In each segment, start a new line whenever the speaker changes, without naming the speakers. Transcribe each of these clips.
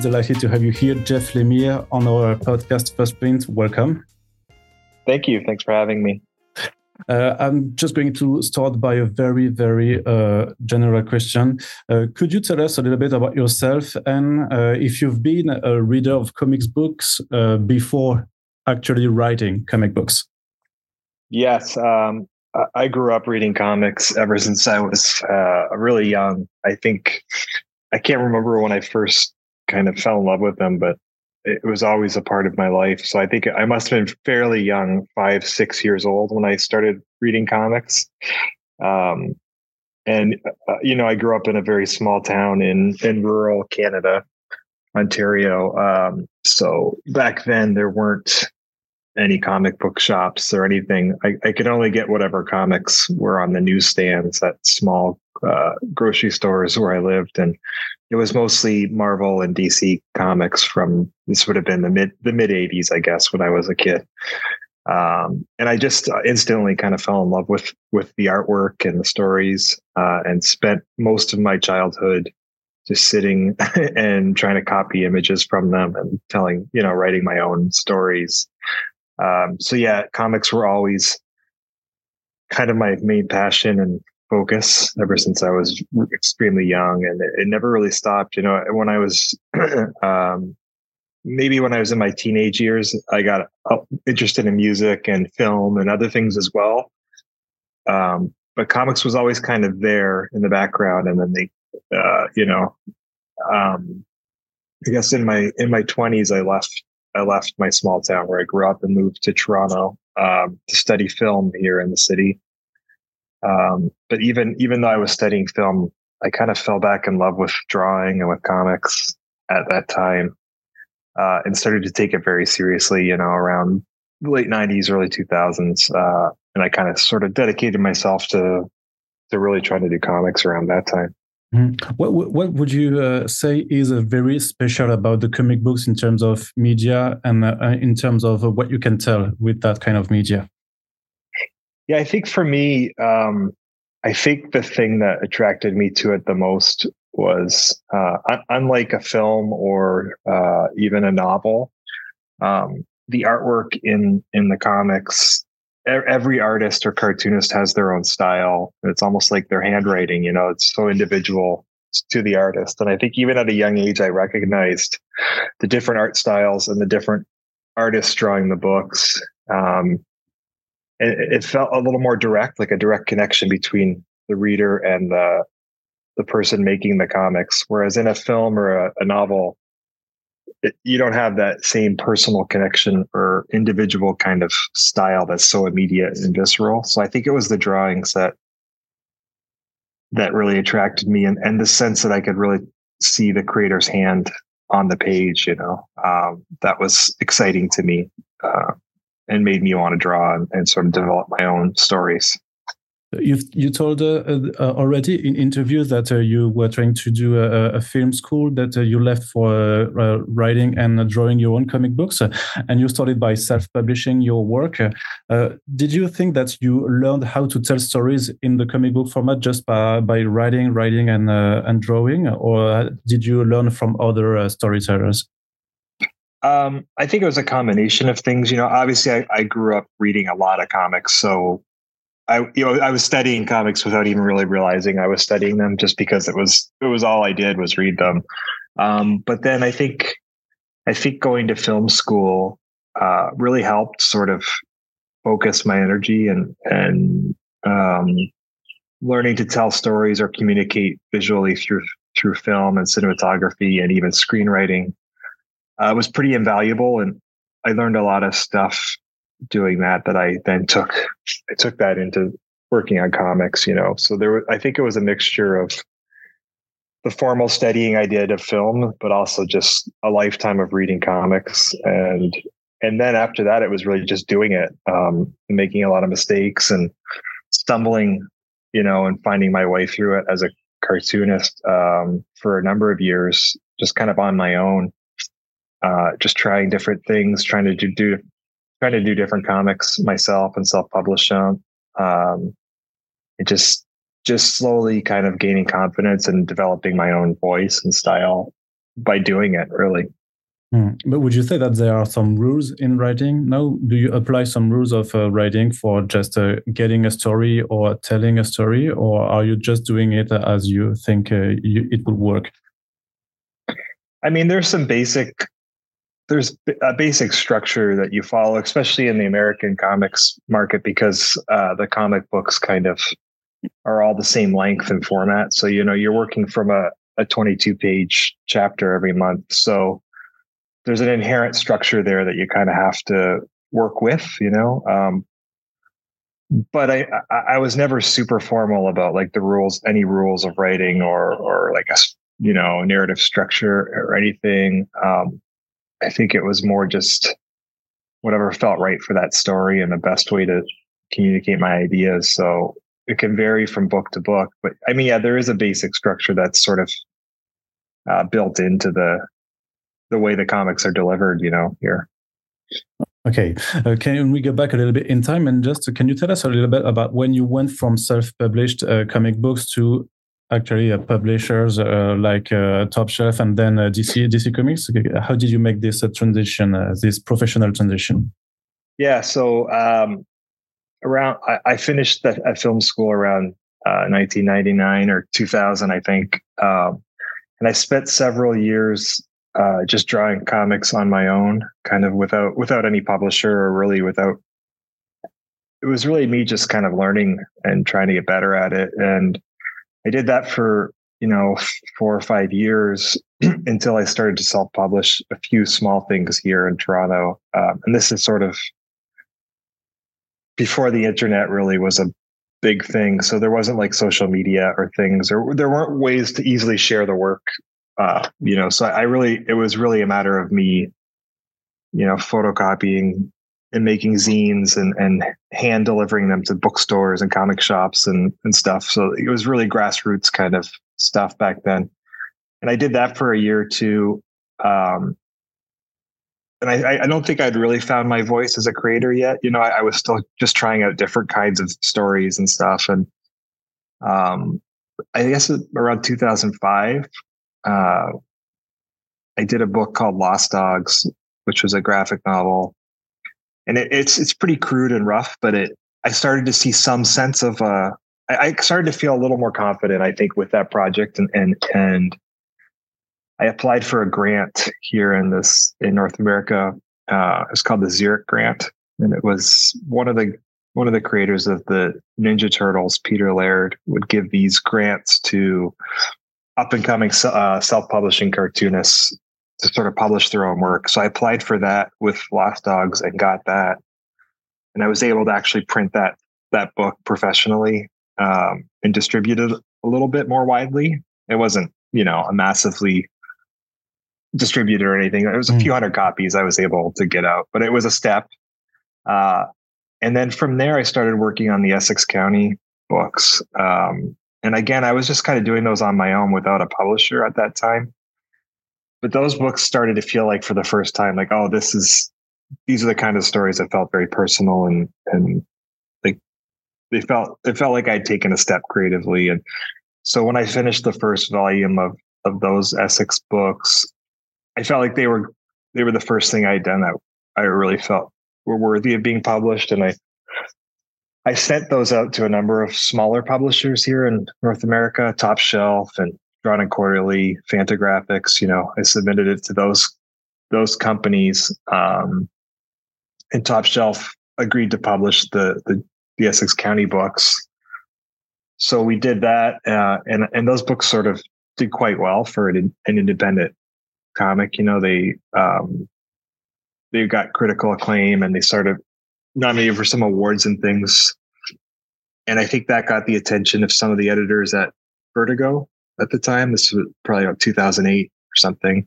we are really delighted to have you here, Jeff Lemire, on our podcast First Print. Welcome.
Thank you. Thanks for having me.
Uh, I'm just going to start by a very, very uh, general question. Uh, could you tell us a little bit about yourself and uh, if you've been a reader of comics books uh, before actually writing comic books?
Yes. Um, I grew up reading comics ever since I was uh, really young. I think I can't remember when I first kind of fell in love with them, but it was always a part of my life. So I think I must have been fairly young, five, six years old when I started reading comics. Um, and uh, you know, I grew up in a very small town in in rural Canada, Ontario. Um, so back then there weren't any comic book shops or anything. I, I could only get whatever comics were on the newsstands at small uh, grocery stores where I lived, and it was mostly Marvel and DC comics from this would have been the mid the mid '80s, I guess, when I was a kid. Um, and I just instantly kind of fell in love with with the artwork and the stories, uh, and spent most of my childhood just sitting and trying to copy images from them and telling, you know, writing my own stories. Um, so yeah, comics were always kind of my main passion and focus ever since I was extremely young, and it, it never really stopped. You know, when I was um, maybe when I was in my teenage years, I got interested in music and film and other things as well. Um, but comics was always kind of there in the background, and then they, uh, you know, um, I guess in my in my twenties, I left I left my small town where I grew up and moved to Toronto um, to study film here in the city. Um, but even even though I was studying film, I kind of fell back in love with drawing and with comics at that time, uh, and started to take it very seriously. You know, around the late '90s, early 2000s, uh, and I kind of sort of dedicated myself to to really trying to do comics around that time.
Mm. What what would you uh, say is very special about the comic books in terms of media and uh, in terms of what you can tell with that kind of media?
Yeah, I think for me, um, I think the thing that attracted me to it the most was uh, unlike a film or uh, even a novel, um, the artwork in in the comics every artist or cartoonist has their own style. It's almost like their handwriting, you know, it's so individual to the artist. And I think even at a young age, I recognized the different art styles and the different artists drawing the books. Um, it, it felt a little more direct, like a direct connection between the reader and the the person making the comics. Whereas in a film or a, a novel, it, you don't have that same personal connection or individual kind of style that's so immediate and visceral. So I think it was the drawings that that really attracted me and, and the sense that I could really see the creator's hand on the page, you know, um, that was exciting to me uh, and made me want to draw and, and sort of develop my own stories.
You've you told uh, uh, already in interviews that uh, you were trying to do a, a film school that uh, you left for uh, uh, writing and drawing your own comic books, and you started by self-publishing your work. did you think that you learned how to tell stories in the comic book format just by, by writing, writing, and and drawing, or did you learn from other storytellers?
Um, I think it was a combination of things. You know, obviously, I, I grew up reading a lot of comics, so I you know I was studying comics without even really realizing I was studying them just because it was it was all I did was read them. Um, but then I think I think going to film school uh, really helped sort of focus my energy and and um, learning to tell stories or communicate visually through through film and cinematography and even screenwriting uh, was pretty invaluable and I learned a lot of stuff doing that that I then took I took that into working on comics, you know. So there I think it was a mixture of the formal studying I did of film, but also just a lifetime of reading comics and and then after that it was really just doing it um, making a lot of mistakes and stumbling you know and finding my way through it as a cartoonist um, for a number of years just kind of on my own uh, just trying different things trying to do, do trying to do different comics myself and self-publish them. Um, it just just slowly kind of gaining confidence and developing my own voice and style by doing it really.
Hmm. But would you say that there are some rules in writing now? Do you apply some rules of uh, writing for just uh, getting a story or telling a story, or are you just doing it as you think uh, you, it will work?
I mean, there's some basic, there's a basic structure that you follow, especially in the American comics market, because uh, the comic books kind of are all the same length and format. So you know, you're working from a a 22 page chapter every month. So there's an inherent structure there that you kind of have to work with, you know. Um, but I, I was never super formal about like the rules, any rules of writing or or like a you know narrative structure or anything. Um, I think it was more just whatever felt right for that story and the best way to communicate my ideas. So it can vary from book to book, but I mean, yeah, there is a basic structure that's sort of uh, built into the the way the comics are delivered, you know, here.
Okay, uh, can we go back a little bit in time and just can you tell us a little bit about when you went from self-published uh, comic books to actually uh, publishers uh, like uh, Top Shelf and then uh, DC DC Comics? How did you make this transition, this professional transition?
Yeah, so um, around I, I finished the, at film school around 1999 or 2000, I think, um, and I spent several years uh, just drawing comics on my own, kind of without without any publisher or really without. It was really me just kind of learning and trying to get better at it, and I did that for you know four or five years until I started to self publish a few small things here in Toronto, um, and this is sort of before the internet really was a big thing. So there wasn't like social media or things, or there weren't ways to easily share the work uh, you know, so I really, it was really a matter of me, you know, photocopying and making zines and, and hand delivering them to bookstores and comic shops and, and stuff. So it was really grassroots kind of stuff back then. And I did that for a year or two. Um, and I, I don't think I'd really found my voice as a creator yet. You know, I, I was still just trying out different kinds of stories and stuff. And um, I guess around 2005, uh, I did a book called Lost Dogs, which was a graphic novel, and it, it's it's pretty crude and rough, but it I started to see some sense of uh, I, I started to feel a little more confident, I think, with that project, and and and I applied for a grant here in this in North America. Uh, it's called the Xeric Grant, and it was one of the one of the creators of the Ninja Turtles, Peter Laird, would give these grants to up and coming uh, self publishing cartoonists to sort of publish their own work. So I applied for that with Lost Dogs and got that, and I was able to actually print that that book professionally um, and distribute it a little bit more widely. It wasn't you know a massively distributed or anything. It was a mm. few hundred copies I was able to get out, but it was a step. Uh, and then from there, I started working on the Essex County books. Um, and again, I was just kind of doing those on my own without a publisher at that time. But those books started to feel like for the first time, like, oh, this is these are the kind of stories that felt very personal and and like they felt it felt like I'd taken a step creatively. And so when I finished the first volume of of those Essex books, I felt like they were they were the first thing I'd done that I really felt were worthy of being published. And I I sent those out to a number of smaller publishers here in North America, Top Shelf and Drawn and Quarterly, Fantagraphics. You know, I submitted it to those those companies, um, and Top Shelf agreed to publish the the, the Essex County books. So we did that, uh, and and those books sort of did quite well for an, an independent comic. You know, they um, they got critical acclaim, and they sort started nominated for some awards and things. And I think that got the attention of some of the editors at Vertigo at the time. This was probably about 2008 or something.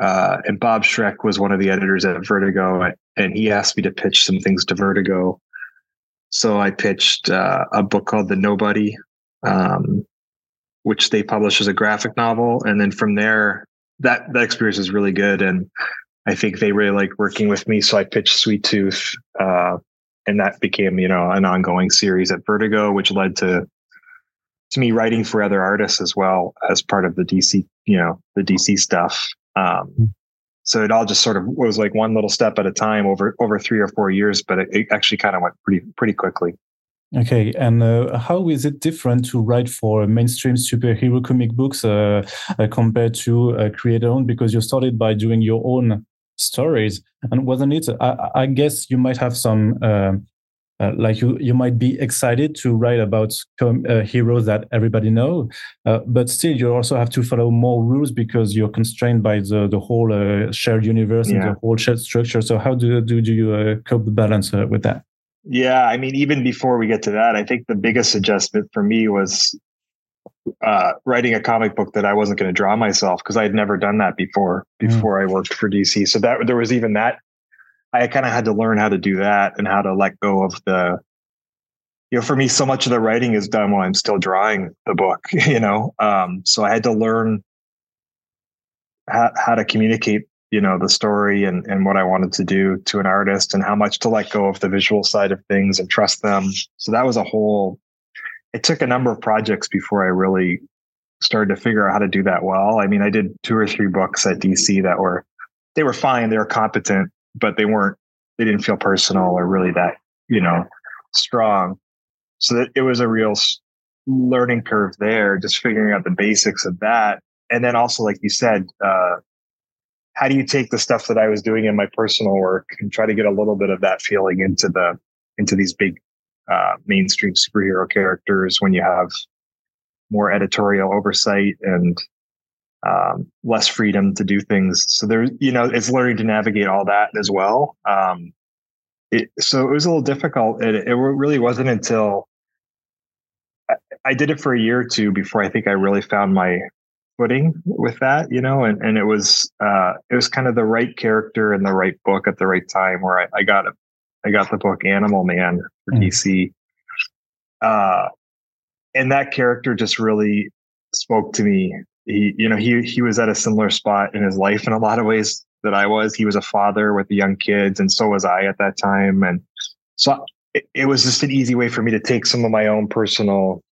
Uh, and Bob Schreck was one of the editors at Vertigo, and he asked me to pitch some things to Vertigo. So I pitched uh, a book called The Nobody, um, which they published as a graphic novel, and then from there, that that experience was really good. And I think they really liked working with me. So I pitched Sweet Tooth, uh, and that became, you know, an ongoing series at Vertigo, which led to to me writing for other artists as well as part of the DC you know the DC stuff. Um, hmm. so it all just sort of was like one little step at a time over over three or four years, but it, it actually kind of went pretty pretty quickly.
Okay, and uh, how is it different to write for mainstream superhero comic books uh, uh, compared to uh, create own? Because you started by doing your own stories, and wasn't it? I, I guess you might have some, uh, uh, like you you might be excited to write about heroes that everybody know, but still you also have to follow more rules because you're constrained by the the whole shared universe yeah. and the whole shared structure. So how do do, do you cope the balance with that?
Yeah, I mean, even before we get to that, I think the biggest adjustment for me was uh, writing a comic book that I wasn't going to draw myself because I had never done that before. Hmm. Before mm. I worked for DC, so that there was even that. I kind of had to learn how to do that and how to let go of the. You know, for me, so much of the writing is done while I'm still drawing the book. You know, um, so I had to learn how, how to communicate you know the story and and what I wanted to do to an artist and how much to let go of the visual side of things and trust them. So that was a whole it took a number of projects before I really started to figure out how to do that well. I mean, I did two or three books at DC that were they were fine, they were competent, but they weren't they didn't feel personal or really that, you know, strong. So that it was a real learning curve there, just figuring out the basics of that. And then also, like you said, uh, how do you take the stuff that I was doing in my personal work and try to get a little bit of that feeling into the into these big uh, mainstream superhero characters when you have more editorial oversight and um, less freedom to do things. So there, you know, it's learning to navigate all that as well. Um, it, so it was a little difficult. It, it really wasn't until I, I did it for a year or two before I think I really found my footing with that, you know, and, and it was uh, it was kind of the right character and the right book at the right time where I, I got a, I got the book Animal Man for mm. DC. Uh, and that character just really spoke to me. He, you know, he he was at a similar spot in his life in a lot of ways that I was. He was a father with the young kids, and so was I at that time. And so it, it was just an easy way for me to take some of my own personal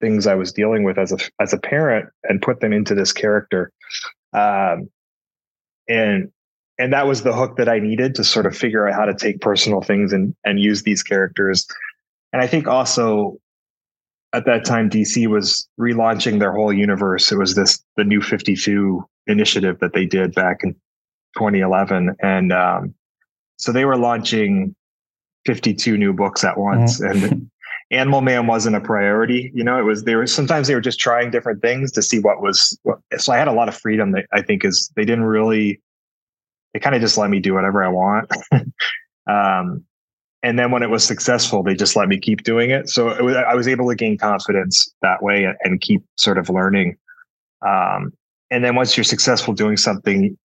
things I was dealing with as a as a parent and put them into this character. Um, and and that was the hook that I needed to sort of figure out how to take personal things and and use these characters. And I think also at that time DC was relaunching their whole universe. It was this the new 52 initiative that they did back in 2011 and um, so they were launching 52 new books at once mm-hmm. and Animal Man wasn't a priority. You know, it was they were sometimes they were just trying different things to see what was. What, so I had a lot of freedom. That I think is they didn't really. They kind of just let me do whatever I want. um, and then when it was successful, they just let me keep doing it. So it was, I was able to gain confidence that way and, keep sort of learning. Um, and then once you're successful doing something,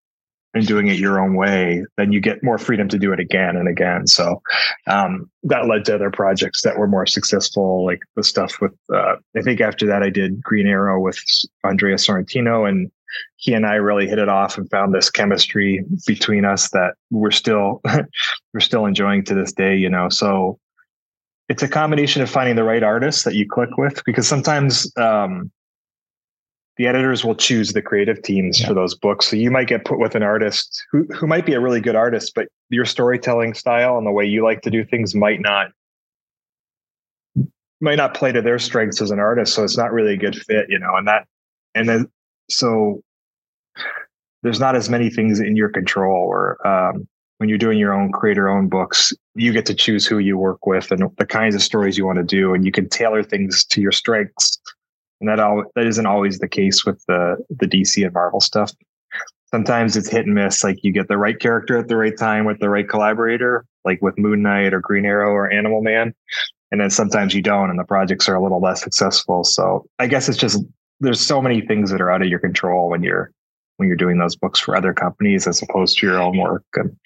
and doing it your own way, then you get more freedom to do it again and again. So um, that led to other projects that were more successful, like the stuff with. Uh, I think after that, I did Green Arrow with Andrea Sorrentino, and he and I really hit it off and found this chemistry between us that we're still we're still enjoying to this day. You know, so it's a combination of finding the right artist that you click with, because sometimes. Um, the editors will choose the creative teams yeah. for those books. So you might get put with an artist who, who might be a really good artist, but your storytelling style and the way you like to do things might not might not play to their strengths as an artist. So it's not really a good fit, you know, and that and then so there's not as many things in your control or um, when you're doing your own creator own books, you get to choose who you work with and the kinds of stories you want to do, and you can tailor things to your strengths and that all that isn't always the case with the the DC and Marvel stuff. Sometimes it's hit and miss. Like you get the right character at the right time with the right collaborator, like with Moon Knight or Green Arrow or Animal Man, and then sometimes you don't, and the projects are a little less successful. So I guess it's just there's so many things that are out of your control when you're when you're doing those books for other companies as opposed to your own work, and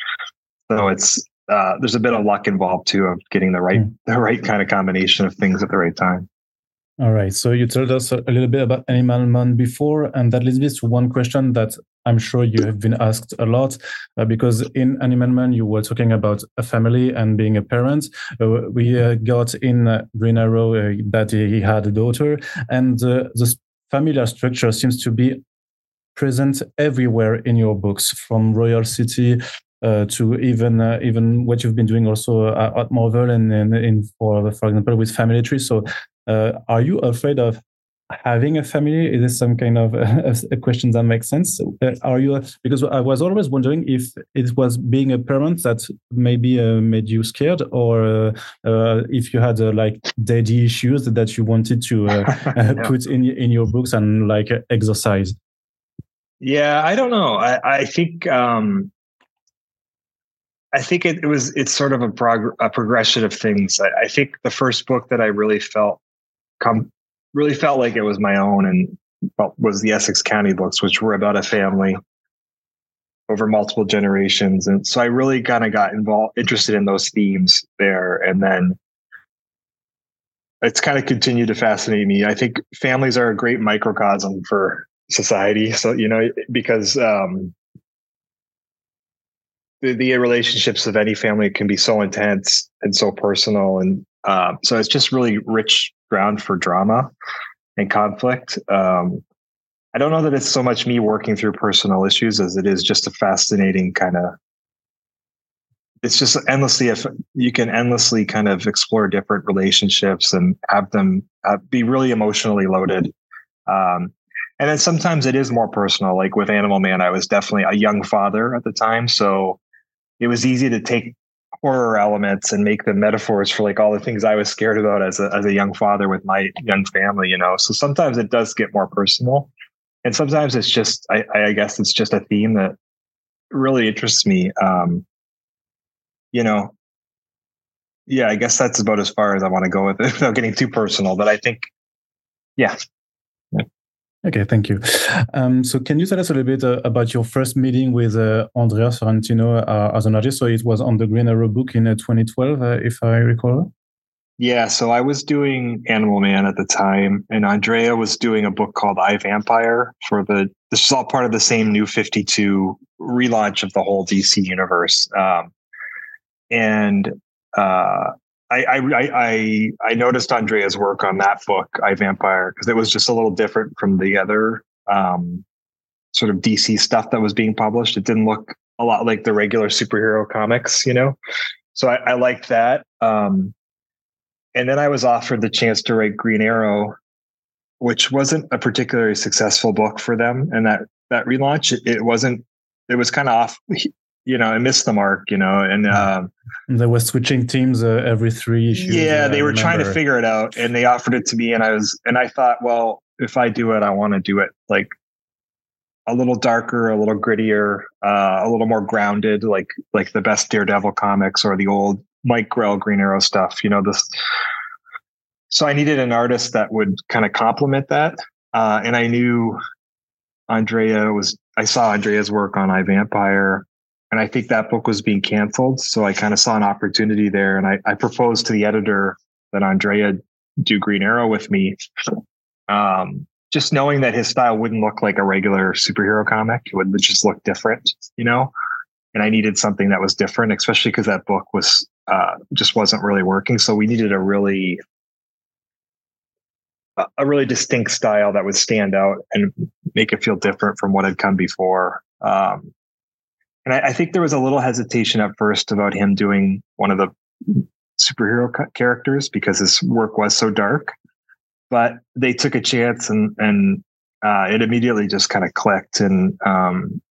so it's uh, there's a bit of luck involved too of getting the right hmm. the right kind of combination of things at the right time.
All right. So you told us a little bit about Animal Man before, and that leads me to one question that I'm sure you have been asked a lot, uh, because in Animal Man you were talking about a family and being a parent. Uh, we uh, got in uh, Green Arrow uh, that he had a daughter, and uh, the familiar structure seems to be present everywhere in your books, from Royal City uh, to even uh, even what you've been doing also uh, at Marvel and, and in for for example with Family Tree. So, uh, are you afraid of having a family? Is this some kind of a question that makes sense? Uh, are you because I was always wondering if it was being a parent that maybe uh, made you scared, or if you had like daddy issues that you wanted to yeah. put in in your books and like exercise.
Yeah, I don't know. I, I think um, I think it, it, was it's sort of a, prog- a progression of things. I, I, think the first book that I really felt come really felt like it was my own and well, was the Essex County books, which were about a family over multiple generations, and so I really kind of got involved, interested in those themes there, and then it's kind of continued to fascinate me. I think families are a great microcosm for society. So you know because um, the, the relationships of any family can be so intense and so personal and um, so it's just really rich ground for drama and conflict. Um, i don't know that it's so much me working through personal issues as it is just a fascinating kind of it's just endlessly if you can endlessly kind of explore different relationships and have them uh, be really emotionally loaded. Um, and then sometimes it is more personal like with animal man i was definitely a young father at the time so it was easy to take horror elements and make them metaphors for like all the things I was scared about as a as a young father with my young family, you know. So sometimes it does get more personal. And sometimes it's just I, I guess it's just a theme that really interests me. Um, you know, yeah, I guess that's about as far as I want to go with it without getting too personal. But I think, yeah,
Okay, thank you. Um, so, can you tell us a little bit uh, about your first meeting with uh, Andrea Sorrentino uh, as an artist? So, it was on the Green Arrow book in 2012, uh, if I recall.
Yeah, so I was doing Animal Man at the time, and Andrea was doing a book called I Vampire for the. This is all part of the same New Fifty Two relaunch of the whole DC universe, um, and uh, I, I I I noticed Andrea's work on that book, I Vampire, because it was just a little different from the other um, sort of DC stuff that was being published. It didn't look a lot like the regular superhero comics, you know. So I, I liked that. Um, and then I was offered the chance to write Green Arrow, which wasn't a particularly successful book for them. And that that relaunch, it, it wasn't. It was kind of off you know, I missed the mark, you know, and uh,
they were switching teams uh, every three issues.
Yeah, they I were remember. trying to figure it out, and they offered it to me, and I was, and I thought, well, if I do it, I want to do it like a little darker, a little grittier, uh, a little more grounded, like like the best Daredevil comics or the old Mike Grell Green Arrow stuff. You know this. So I needed an artist that would kind of complement that, uh, and I knew Andrea was. I saw Andrea's work on I Vampire and I think that book was being canceled. So I kind of saw an opportunity there. And I, I proposed to the editor that Andrea do Green Arrow with me. Um, just knowing that his style wouldn't look like a regular superhero comic, it would just look different, you know? And I needed something that was different, especially because that book was uh, just wasn't really working. So we needed a really a really distinct style that would stand out and make it feel different from what had come before. Um, and I, I, think there was a little hesitation at first about him doing one of the superhero characters because his work was so dark. But they took a chance, and and uh, it immediately just kind of clicked. And um,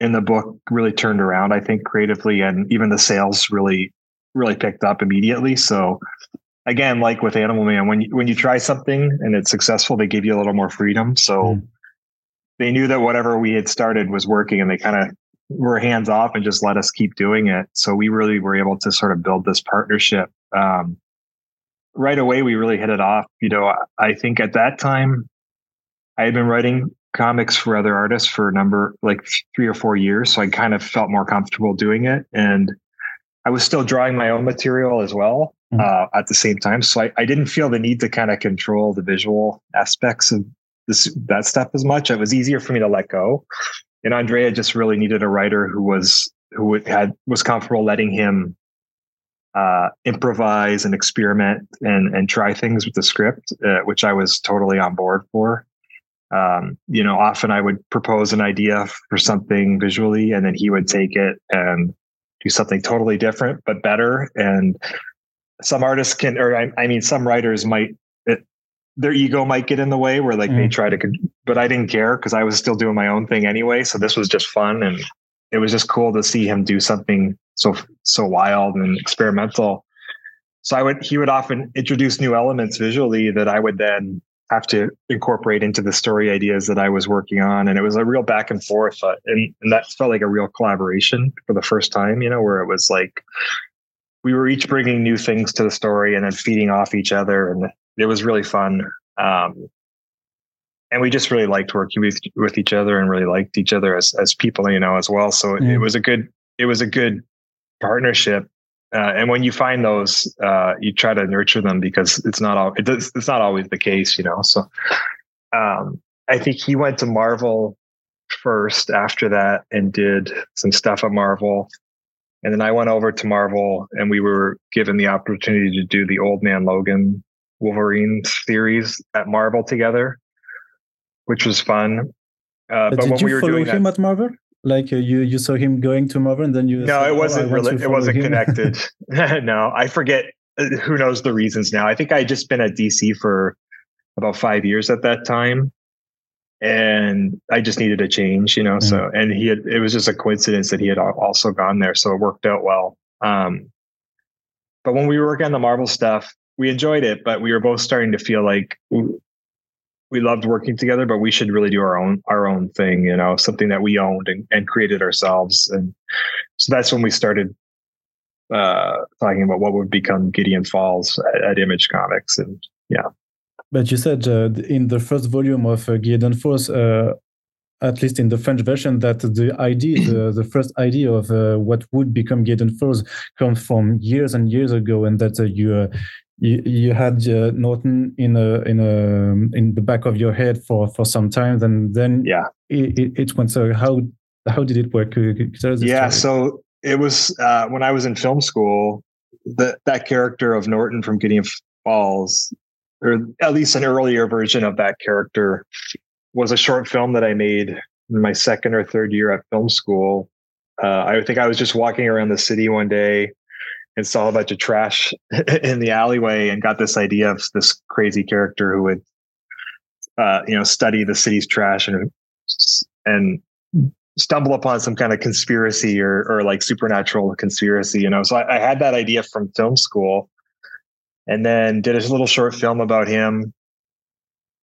in the book, really turned around. I think creatively, and even the sales really really picked up immediately. So again, like with Animal Man, when you, when you try something and it's successful, they give you a little more freedom. So. Mm. They knew that whatever we had started was working, and they kind of were hands off and just let us keep doing it. So we really were able to sort of build this partnership. Um, right away, we really hit it off. You know, I think at that time, I had been writing comics for other artists for a number, like three or four years. So I kind of felt more comfortable doing it. And I was still drawing my own material as well mm-hmm. uh, at the same time. So I, I didn't feel the need to kind of control the visual aspects of this, that stuff as much. It was easier for me to let go and Andrea just really needed a writer who was who had was comfortable letting him uh, improvise and experiment and and try things with the script, uh, which I was totally on board for. Um, you know, often I would propose an idea for something visually, and then he would take it and do something totally different but better. And some artists can, or I, I mean, some writers might their ego might get in the way where like mm. they try to, but I didn't care because I was still doing my own thing anyway. So this was just fun, and it was just cool to see him do something so so wild and experimental. So I would he would often introduce new elements visually that I would then have to incorporate into the story ideas that I was working on. And it was a real back and forth. Uh, and, and that felt like a real collaboration for the first time, you know, where it was like we were each bringing new things to the story and then feeding off each other. And it was really fun. Um, and we just really liked working with, with each other and really liked each other as, as people, you know, as well. So it, it was a good, it was a good partnership uh, and when you find those, uh, you try to nurture them because it's not all it does, it's not always the case, you know. So um, I think he went to Marvel first after that and did some stuff at Marvel. And then I went over to Marvel and we were given the opportunity to do the Old Man Logan Wolverine series at Marvel together, which was fun.
Uh, but, but when we were doing him that, at Marvel? like uh, you you saw him going to Marvel and then you
no it wasn't oh, really it wasn't him. connected no I forget uh, who knows the reasons now I think I had just been at DC for about five years at that time and I just needed a change you know mm-hmm. so and he had it was just a coincidence that he had also gone there so it worked out well um but when we were working on the Marvel stuff we enjoyed it but we were both starting to feel like we loved working together, but we should really do our own our own thing, you know, something that we owned and, and created ourselves. And so that's when we started uh, talking about what would become Gideon Falls at, at Image Comics. And yeah.
But you said uh, in the first volume of uh, Gideon Falls, uh, at least in the French version, that the idea, the, the first idea of uh, what would become Gideon Falls comes from years and years ago, and that uh, you uh, you, you had uh, Norton in a in a in the back of your head for for some time, and then
yeah,
it, it, it went. So how how did it work?
Yeah, story? so it was uh, when I was in film school. That that character of Norton from Gideon Falls, or at least an earlier version of that character, was a short film that I made in my second or third year at film school. Uh, I think I was just walking around the city one day and saw a bunch of trash in the alleyway and got this idea of this crazy character who would uh, you know study the city's trash and and stumble upon some kind of conspiracy or or like supernatural conspiracy you know? So I, I had that idea from film school and then did a little short film about him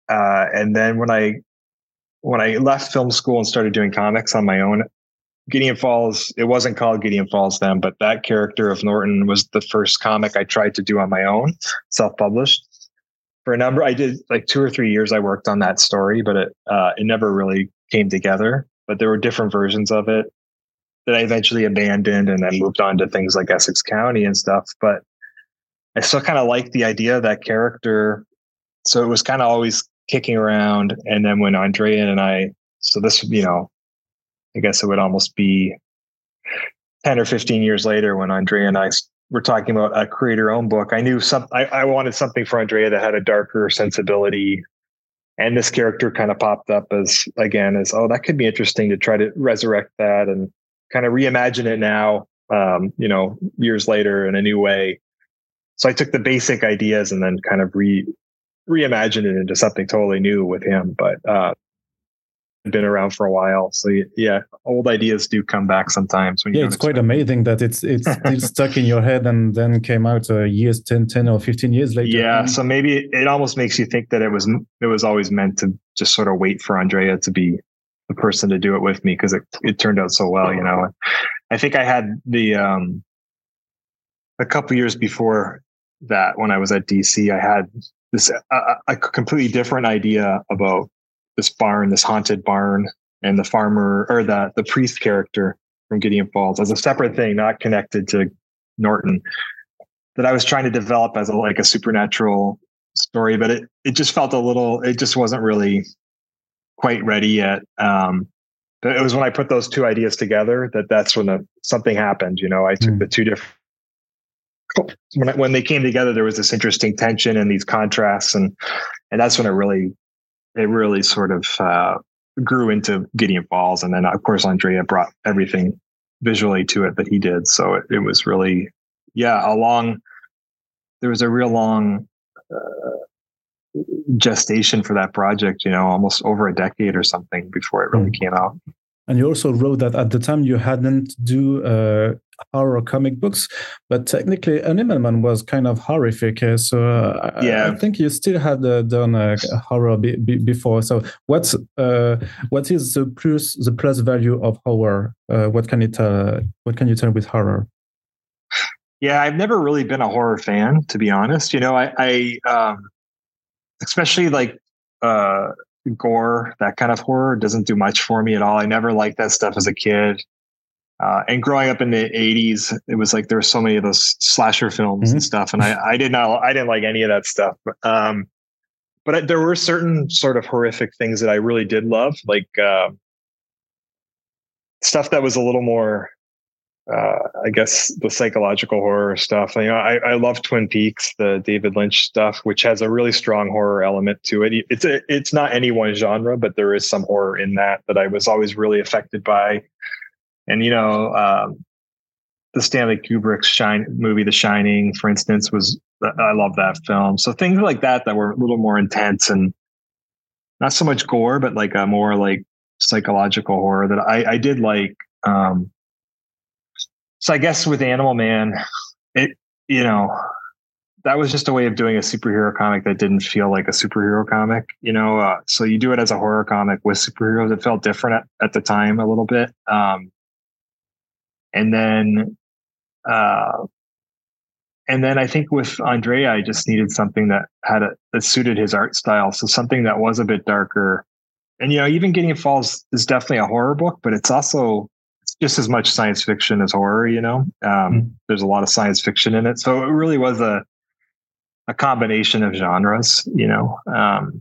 uh, and then when i when i left film school and started doing comics on my own Gideon Falls, it wasn't called Gideon Falls then, but that character of Norton was the first comic I tried to do on my own, self published. For a number, I did like two or three years. I worked on that story, but it uh, it never really came together. But there were different versions of it that I eventually abandoned, and then moved on to things like Essex County and stuff. But I still kind of liked the idea of that character, so it was kind of always kicking around. And then when Andrea and I, so this, you know, I guess it would almost be 10 or 15 years later when Andrea and I were talking about a create your own book. I knew some, I, I wanted something for Andrea that had a darker sensibility. And this character kind of popped up as, again, as, oh, that could be interesting to try to resurrect that and kind of reimagine it now, um, you know, years later in a new way. So I took the basic ideas and then kind of re reimagined it into something totally new with him. But uh, been around for a while. So yeah, old ideas do come back sometimes.
When yeah, it's quite amazing that it's it's stuck in your head and then came out uh, years 10, 10 or 15 years later.
Yeah, so maybe it almost makes you think that it was it was always meant to just sort of wait for Andrea to be the person to do it with me because it, it turned out so well, you know. I think I had the um a couple years before that when I was at DC, I had this a, a completely different idea about this barn, this haunted barn, and the farmer or the the priest character from Gideon Falls as a separate thing, not connected to Norton. That I was trying to develop as a like a supernatural story, but it it just felt a little. It just wasn't really quite ready yet. Um, but it was when I put those two ideas together that that's when the, something happened. You know, I took mm. the two different when, when they came together, there was this interesting tension and these contrasts, and and that's when it really it really sort of uh, grew into Gideon Falls, and then of course Andrea brought everything visually to it that he did. So it, it was really, yeah, a long. There was a real long uh, gestation for that project. You know, almost over a decade or something before it really mm. came out.
And you also wrote that at the time you hadn't do uh, horror comic books, but technically Animal Man was kind of horrific. Uh, so uh, yeah, I, I, think you still had uh, done a horror be, be, before. So what's uh, what is the plus the plus value of horror? Uh, what can it what can you tell with horror?
Yeah, I've never really been a horror fan, to be honest. You know, I, I um, especially like uh, gore, that kind of horror doesn't do much for me at all. I never liked that stuff as a kid. Uh, and growing up in the 80s, it was like there were so many of those slasher films mm-hmm. and stuff. And I, I did not, I didn't like any of that stuff. Um, but there were certain sort of horrific things that I really did love, like uh, stuff that was a little more uh, I guess the psychological horror stuff. You know, I, I love Twin Peaks, the David Lynch stuff, which has a really strong horror element to it. It's a, it's not any one genre, but there is some horror in that that I was always really affected by. And you know, um, the Stanley Kubrick's Shine movie, The Shining, for instance, was I love that film. So things like that that were a little more intense and not so much gore, but like a more like psychological horror that I, I did like. Um, so I guess with Animal Man, it you know that was just a way of doing a superhero comic that didn't feel like a superhero comic, you know. Uh, so you do it as a horror comic with superheroes. It felt different at, at the time a little bit. Um, and then, uh, and then I think with Andrea, I just needed something that had a that suited his art style. So something that was a bit darker. And you know, even Gideon Falls is definitely a horror book, but it's also just as much science fiction as horror. You know, um, mm-hmm. there's a lot of science fiction in it, so it really was a a combination of genres. You know, um,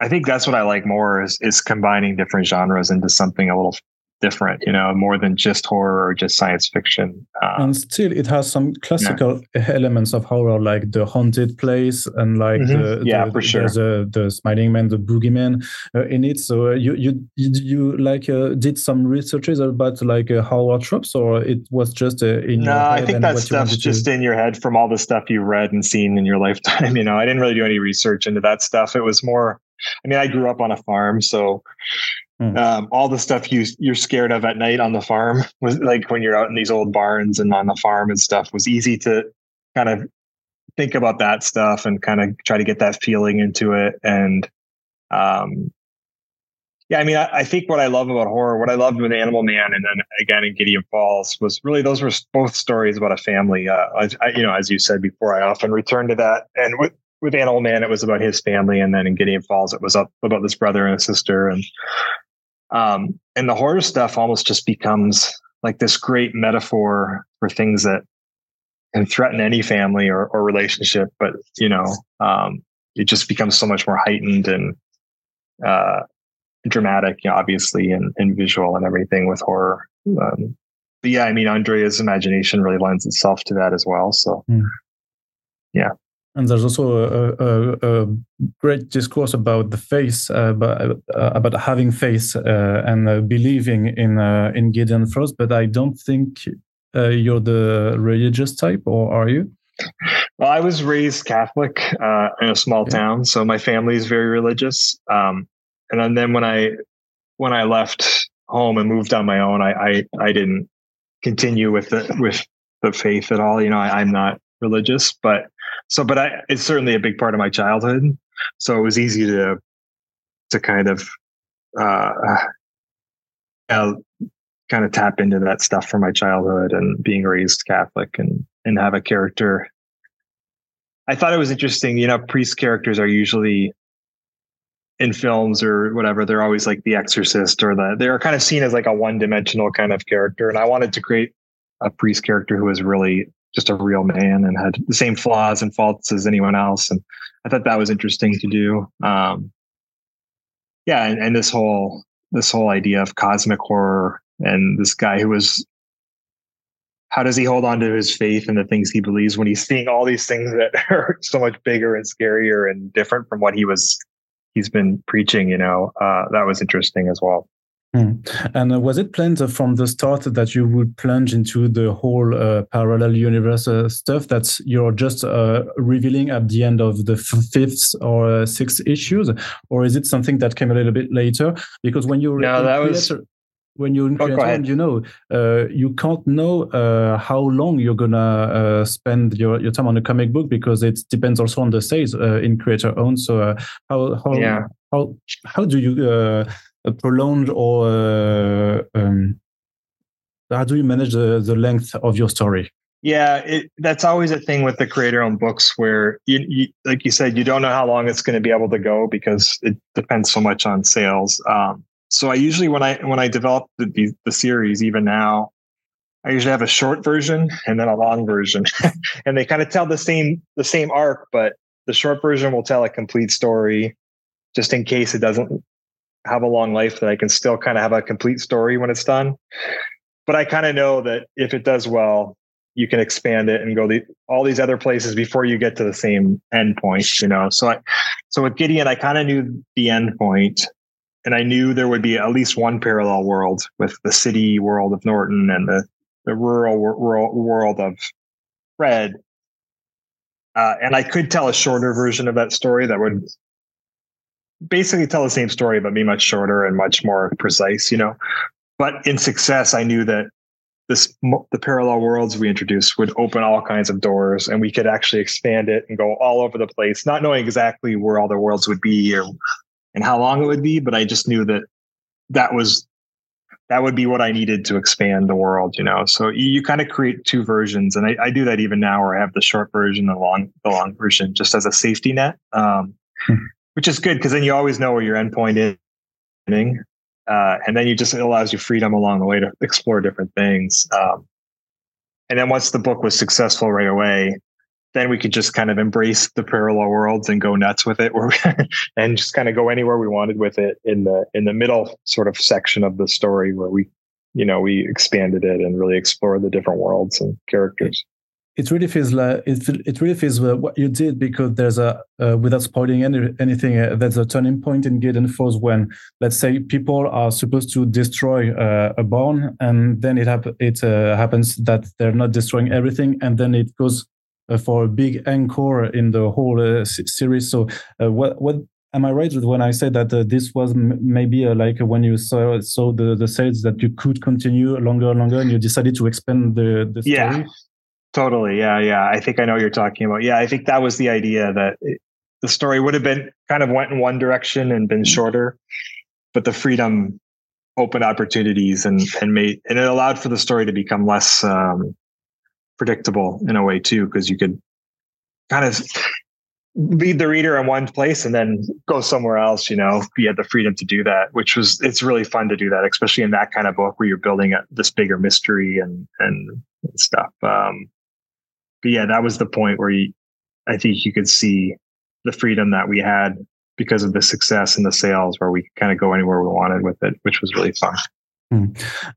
I think that's what I like more is is combining different genres into something a little different, you know, more than just horror or just science fiction.
Um, and still, it has some classical yeah. elements of horror, like the haunted place and like mm-hmm. the,
yeah,
the,
for sure,
the, the smiling man, the boogeyman uh, in it. So uh, you you you like uh, did some researches about like uh, horror tropes, or it was just uh, in
no, I think that stuff's just to... in your head from all the stuff you read and seen in your lifetime. You know, I didn't really do any research into that stuff. It was more. I mean, I grew up on a farm, so Mm. Um, all the stuff you you're scared of at night on the farm was like when you're out in these old barns and on the farm and stuff was easy to kind of think about that stuff and kind of try to get that feeling into it. And um, yeah, I mean, I, I, think what I love about horror, what I loved with Animal Man, and then again in Gideon Falls, was really those were both stories about a family. Uh, I, you know, as you said before, I often return to that. And with with Animal Man, it was about his family, and then in Gideon Falls, it was up about this brother and a sister, and um, and the horror stuff almost just becomes like this great metaphor for things that can threaten any family or, or relationship. But, you know, um, it just becomes so much more heightened and uh, dramatic, you know, obviously, and, and visual and everything with horror. Um, but yeah, I mean, Andrea's imagination really lends itself to that as well. So, mm. yeah
and there's also a, a, a, great discourse about the faith, uh, about, uh, about having faith uh, and uh, believing in uh, in Gideon first. But I don't think uh, you're the religious type, or are you?
Well, I was raised Catholic in a small yeah. town, so my family is very religious. Um, and then when I when I left home and moved on my own, I I, I didn't continue with the with the faith at all. You know, I, I'm not religious, but so, but I, it's certainly a big part of my childhood. So it was easy to, to kind of, uh, uh, kind of tap into that stuff from my childhood and being raised Catholic and, and have a character. I thought it was interesting. You know, priest characters are usually in films or whatever, they're always like the exorcist or the, they're kind of seen as like a one dimensional kind of character. And I wanted to create a priest character who was really just a real man and had the same flaws and faults as anyone else. And I thought that was interesting to do. Um, yeah, and, and this whole this whole idea of cosmic horror and this guy who was how does he hold on to his faith and the things he believes when he's seeing all these things that are so much bigger and scarier and different from what he was he's been preaching. You know, uh, that was interesting as well.
Hmm. And uh, was it planned from the start that you would plunge into the whole uh, parallel universe uh, stuff that you're just uh, revealing at the end of the fifth or uh, sixth issues, or is it something that came a little bit later? Because when you
no, that was
when you're in oh, you know, uh, you can't know uh, how long you're gonna uh, spend your, your time on a comic book because it depends also on the sales in creator owned. So how how yeah. how how do you prolonged or uh, um, how do you manage the, the length of your story?
Yeah, it, that's always a thing with the creator-owned books, where you, you, like you said, you don't know how long it's going to be able to go because it depends so much on sales. Um, so I usually, when I when I develop the, the, the series, even now, I usually have a short version and then a long version, and they kind of tell the same the same arc, but the short version will tell a complete story, just in case it doesn't have a long life that I can still kind of have a complete story when it's done. But I kind of know that if it does well, you can expand it and go the, all these other places before you get to the same endpoint, you know. So I, so with Gideon, I kind of knew the endpoint, point, and I knew there would be at least one parallel world with the city world of Norton and the the rural, rural world of Fred. Uh, and I could tell a shorter version of that story that would basically tell the same story, but be much shorter and much more precise, you know. But in success, I knew that this the parallel worlds we introduced would open all kinds of doors, and we could actually expand it and go all over the place, not knowing exactly where all the worlds would be or and how long it would be, but I just knew that that was that would be what I needed to expand the world, you know. So you, you kind of create two versions, and I, I, do that even now, where I have the short version the long the long version, just as a safety net. Um, hmm which is good because then you always know where your endpoint is. Uh, and then you just it allows you freedom along the way to explore different things. Um, and then once the book was successful right away, then we could just kind of embrace the parallel worlds and go nuts with it, where and just kind of go anywhere we wanted with it in the in the middle sort of section of the story where we, you know, we expanded it and really explored the different worlds and characters
it really feels like it, it really feels uh, what you did because there's a uh, without spoiling any, anything uh, there's a turning point in Gideon Falls when let's say people are supposed to destroy uh, a barn and then it hap- it uh, happens that they're not destroying everything and then it goes uh, for a big encore in the whole series. So what what am I right with when I say that this was m- maybe like when you saw saw the the sales that you could continue longer and longer and you decided to expand the the story?
yeah Totally. Yeah. Yeah. I think I know what you're talking about. Yeah. I think that was the idea that it, the story would have been kind of went in one direction and been mm-hmm. shorter, but the freedom opened opportunities and, and made, and it allowed for the story to become less um, predictable in a way too, because you could kind of lead the reader in one place and then go somewhere else you know you had the freedom to do that which was it's really fun to do that especially in that kind of book where you're building a, this bigger mystery and and stuff um but yeah, that was the point where you, I think you could see the freedom that we had because of the success and the sales, where we could kind of go anywhere we wanted with it, which was really fun.
Hmm.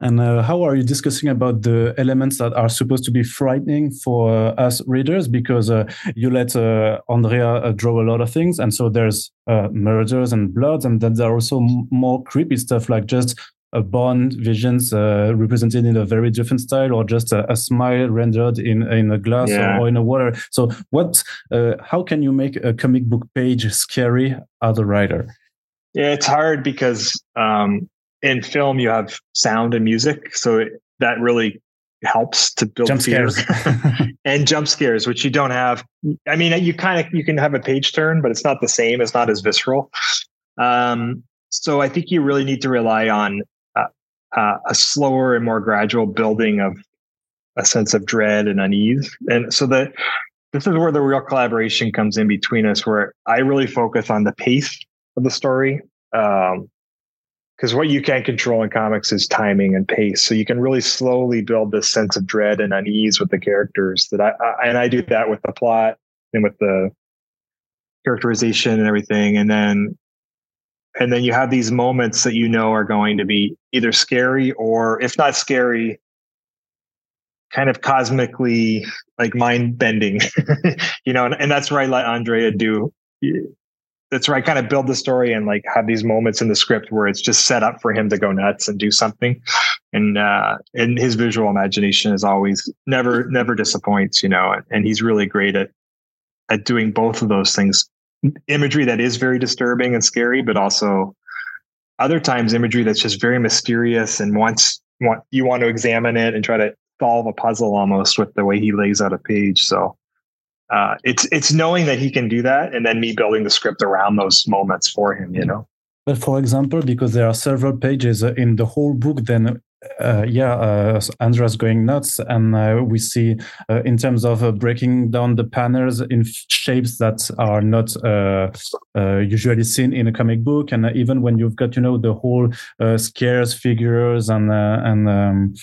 And uh, how are you discussing about the elements that are supposed to be frightening for uh, us readers? Because uh, you let uh, Andrea uh, draw a lot of things, and so there's uh, murders and bloods, and then there are also more creepy stuff like just a bond visions uh, represented in a very different style or just a, a smile rendered in in a glass yeah. or, or, in a water. So what uh, how can you make a comic book page scary as a writer?
Yeah it's hard because um, in film you have sound and music so it, that really helps to build
jump scares.
and jump scares which you don't have. I mean you kind of you can have a page turn but it's not the same it's not as visceral. Um, so I think you really need to rely on uh, a slower and more gradual building of a sense of dread and unease. And so that this is where the real collaboration comes in between us, where I really focus on the pace of the story. Um, because what you can't control in comics is timing and pace. So you can really slowly build this sense of dread and unease with the characters. That I, I and I do that with the plot and with the characterization and everything. And then and then you have these moments that you know are going to be either scary or if not scary kind of cosmically like mind bending you know and, and, that's where i let andrea do that's where I kind of build the story and like have these moments in the script where it's just set up for him to go nuts and do something. And uh and his visual imagination is always never never disappoints, you know, and he's really great at at doing both of those things. Imagery that is very disturbing and scary, but also other times imagery that's just very mysterious and wants want you want to examine it and try to solve a puzzle almost with the way he lays out a page. So uh, it's it's knowing that he can do that, and then me building the script around those moments for him. You know.
But for example, because there are several pages in the whole book, then uh, yeah, uh, Andreas going nuts, and uh, we see uh, in terms of uh, breaking down the panels in shapes that are not uh, usually seen in a comic book, and even when you've got you know the whole Escher figures and and um,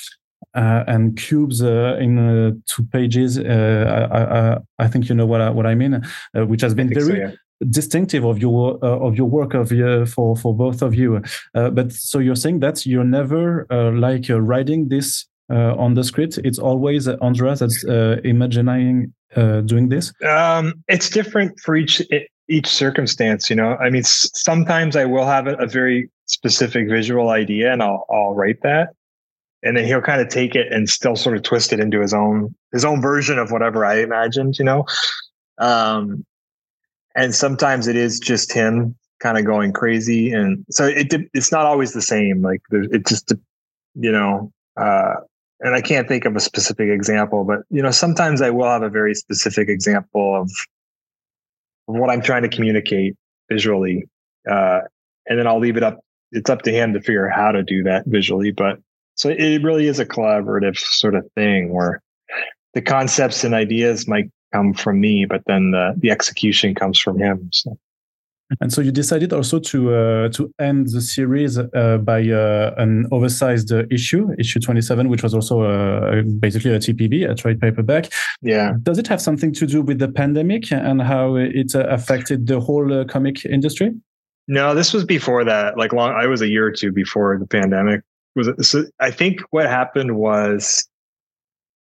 uh, and cubes uh, in uh, two pages. I, I, I, think you know what I, what I mean, which has been very so, yeah. Distinctive of your uh, of your work of uh, for for both of you. Uh, but so you're saying that you're never like writing this on the script. It's always Andreas that's imagining doing this.
Um, it's different for each each circumstance. You know, I mean, sometimes I will have a, a very specific visual idea and I'll I'll write that and then he'll kind of take it and still sort of twist it into his own his own version of whatever I imagined, you know. Um, and sometimes it is just him kind of going crazy, and so it it's not always the same. Like it just you know, uh, and I can't think of a specific example, but you know, sometimes I will have a very specific example of, of what I'm trying to communicate visually, uh, and then I'll leave it up. It's up to him to figure out how to do that visually, but so it really is a collaborative sort of thing where the concepts and ideas might come from me, but then the, the execution comes from him. So.
And so you decided also to uh, to end the series uh, by uh, an oversized uh, issue, issue 27, which was also uh, basically a TPB, a trade paperback.
Yeah.
Does it have something to do with the pandemic and how it uh, affected the whole comic industry?
No, this was before that. Like long, I was a year or two before the pandemic was it, so I think what happened was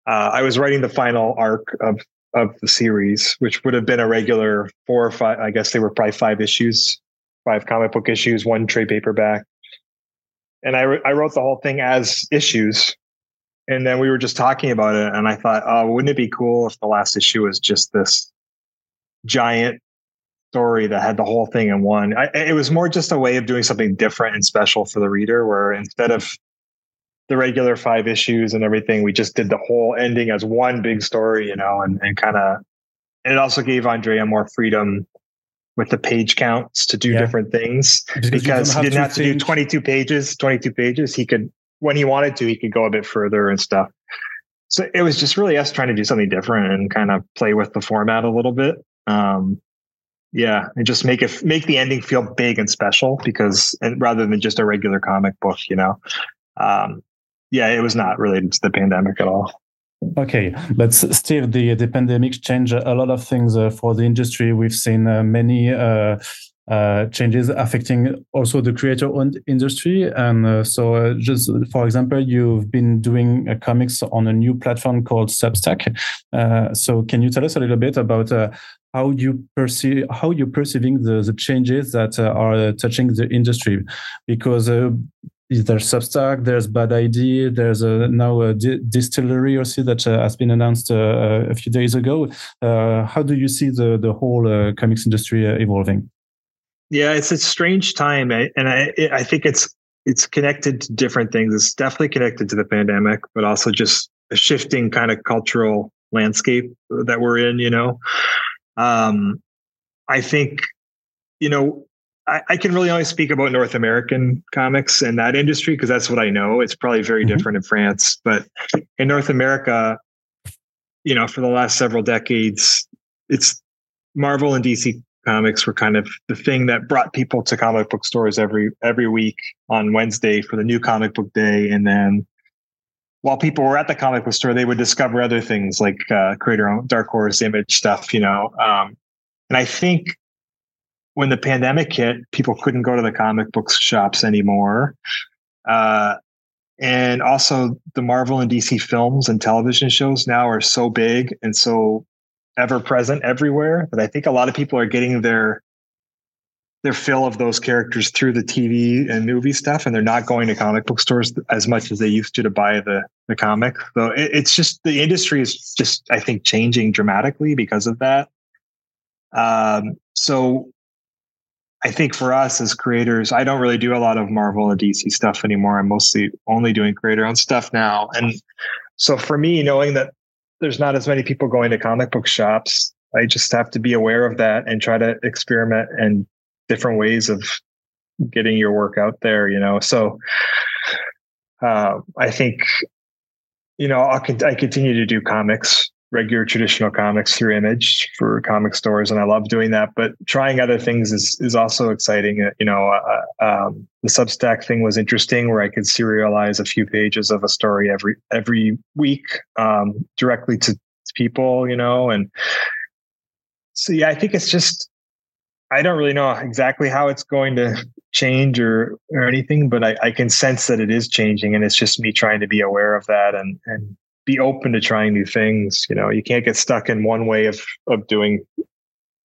uh, I was writing the final arc of of the series, which would have been a regular four or five. I guess they were probably five issues, five comic book issues, one trade paperback, and I I wrote the whole thing as issues. And then we were just talking about it, and I thought, oh, wouldn't it be cool if the last issue was just this giant story that had the whole thing in one. I, it was more just a way of doing something different and special for the reader, where instead of the regular five issues and everything, we just did the whole ending as one big story, you know, and, and kind of, and it also gave Andrea more freedom with the page counts to do yeah. different things because, because he didn't have to, do 22 pages, 22 pages. He could, when he wanted to, he could go a bit further and stuff. So it was just really us trying to do something different and kind of play with the format a little bit. Um, yeah, and just make it make the ending feel big and special because and rather than just a regular comic book, you know. Um, yeah, it was not related to the pandemic at all.
Okay, but still, the the pandemic changed a lot of things uh, for the industry. We've seen uh, many uh, uh changes affecting also the creator-owned industry, and uh, so uh, just for example, you've been doing comics on a new platform called Substack. so, can you tell us a little bit about how you perceive how you perceiving the, the changes that uh, are touching the industry because uh, there's Substack, there's Bad ID, there's a, now a di- distillery or see that uh, has been announced uh, a few days ago. Uh, how do you see the the whole uh, comics industry evolving?
Yeah, it's a strange time, and I I think it's it's connected to different things. It's definitely connected to the pandemic, but also just a shifting kind of cultural landscape that we're in. You know, um, I think, you know, I, I, can really only speak about North American comics and that industry because that's what I know. It's probably very mm-hmm. different in France, but in North America, you know, for the last several decades, it's Marvel and DC comics were kind of the thing that brought people to comic book stores every every week on Wednesday for the new comic book day, and then while people were at the comic book store, they would discover other things like uh, creator own Dark Horse image stuff, you know. Um, and I think when the pandemic hit, people couldn't go to the comic book shops anymore. Uh, and also, the Marvel and DC films and television shows now are so big and so ever present everywhere that I think a lot of people are getting their their fill of those characters through the TV and movie stuff, and they're not going to comic book stores as much as they used to to buy the the comic. So it, it's just the industry is just I think changing dramatically because of that. Um, so I think for us as creators, I don't really do a lot of Marvel and DC stuff anymore. I'm mostly only doing creator owned stuff now. And so for me, knowing that there's not as many people going to comic book shops, I just have to be aware of that and try to experiment and different ways of getting your work out there, you know. So uh, I think, you know, I'll, I continue to do comics regular traditional comics through image for comic stores and i love doing that but trying other things is is also exciting. Uh, you know uh, um, the substack thing was interesting where i could serialize a few pages of a story every every week um, directly to people you know and so yeah i think it's just i don't really know exactly how it's going to change or or anything but I, I can sense that it is changing and it's just me trying to be aware of that and and be open to trying new things. You know, you can't get stuck in one way of of doing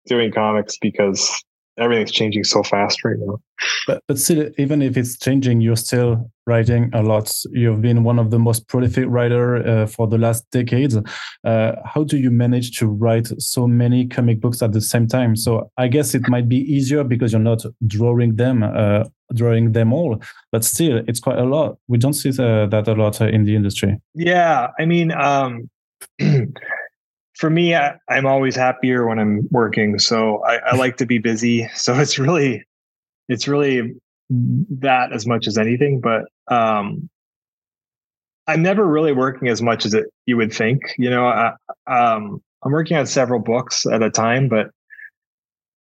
doing comics because everything's changing so fast right now.
But but still, even if it's changing, you're still writing a lot. You've been one of the most prolific writer uh, for the last decades. Uh, how do you manage to write so many comic books at the same time? So I guess it might be easier because you're not drawing them. Uh, drawing them all but still it's quite a lot we don't see the, that a lot uh, in the industry
yeah i mean um for me, I, am always happier when I'm working. So I, I like to be busy. So it's really, it's really that as much as anything. But um, I'm never really working as much as it you would think. You know, I, um, I'm working on several books at a time, but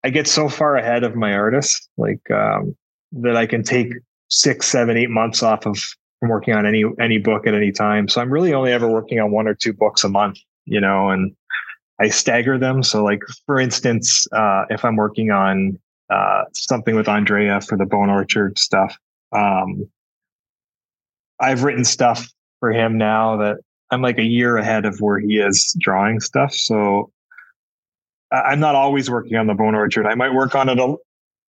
I get so far ahead of my artists, like um, that I can take six, seven, eight months off of from working on any any book at any time. So I'm really only ever working on one or two books a month. You know, and I stagger them. So, like for instance, uh, if I'm working on uh, something with Andrea for the Bone Orchard stuff, um, I've written stuff for him now that I'm like a year ahead of where he is drawing stuff. So I'm not always working on the Bone Orchard. I might work on it a,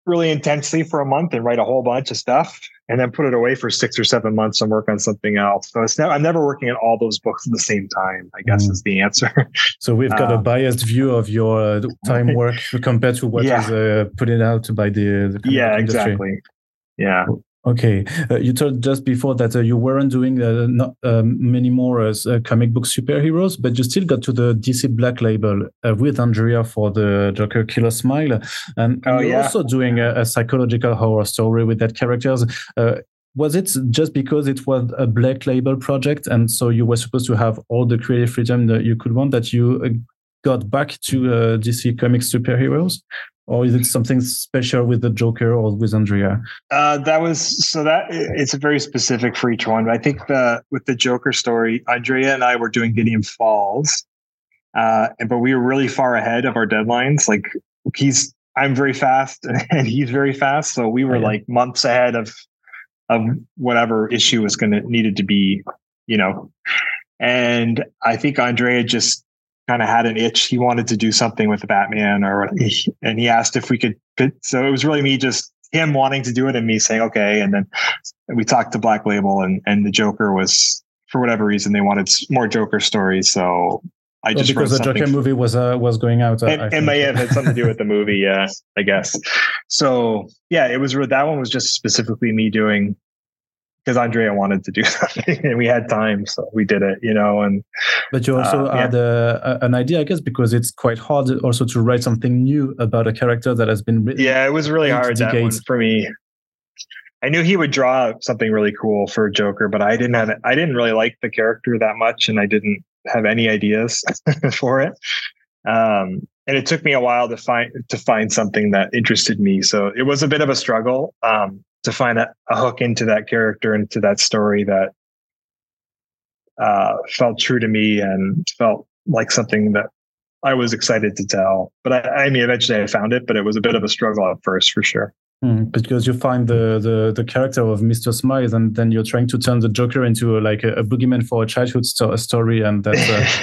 really intensely for a month and write a whole bunch of stuff and then put it away for six or seven months and work on something else. So it's I'm never working on all those books at the same time. I guess mm. is the answer.
so we've got um, a biased view of your uh, time work compared to what yeah. is uh, put it out by the, the
yeah exactly yeah
Okay, uh, you told just before that uh, you weren't doing uh, not, um, many more uh, uh, comic book superheroes, but you still got to the DC Black Label uh, with Andrea for the Joker Killer Smile, and oh, you're yeah. also doing a, a, psychological horror story with that characters. was it just because it was a Black Label project, and so you were supposed to have all the creative freedom that you could want that you got back to DC Comics superheroes? Or is it something special with the Joker or with Andrea?
Uh, that was so that it's very specific for each one. But I think the with the Joker story, Andrea and I were doing Gideon Falls, uh, but we were really far ahead of our deadlines. Like he's I'm very fast and he's very fast, so we were yeah. like months ahead of of whatever issue was going to needed to be, you know. And I think Andrea just kind of had an itch. He wanted to do something with the Batman, or what? and he asked if we could. So it was really me just him wanting to do it and me saying okay. And then we talked to Black Label, and and the Joker was for whatever reason they wanted more Joker stories. So I just
well, because the Joker movie was uh, was going out. Uh,
it, it may have had something to do with the movie, yeah, I guess. So yeah, it was that one was just specifically me doing because Andrea wanted to do something and we had time, so we did it, you know. And
but you also uh, had a, an idea, I guess, because it's quite hard also to write something new about a character that has been written.
Yeah, it was really hard that one for me. I knew he would draw something really cool for Joker, but I didn't have. I didn't really like the character that much, and I didn't have any ideas for it. Um, and it took me a while to find to find something that interested me. So it was a bit of a struggle. Um, to find a, a hook into that character and to that story that uh, felt true to me and felt like something that I was excited to tell. But I, I, mean, eventually I found it, but it was a bit of a struggle at first for sure.
Mm, because you find the, the the character of Mr. Smile, and then you're trying to turn the Joker into a, like a, a boogeyman for a childhood sto- story, and that,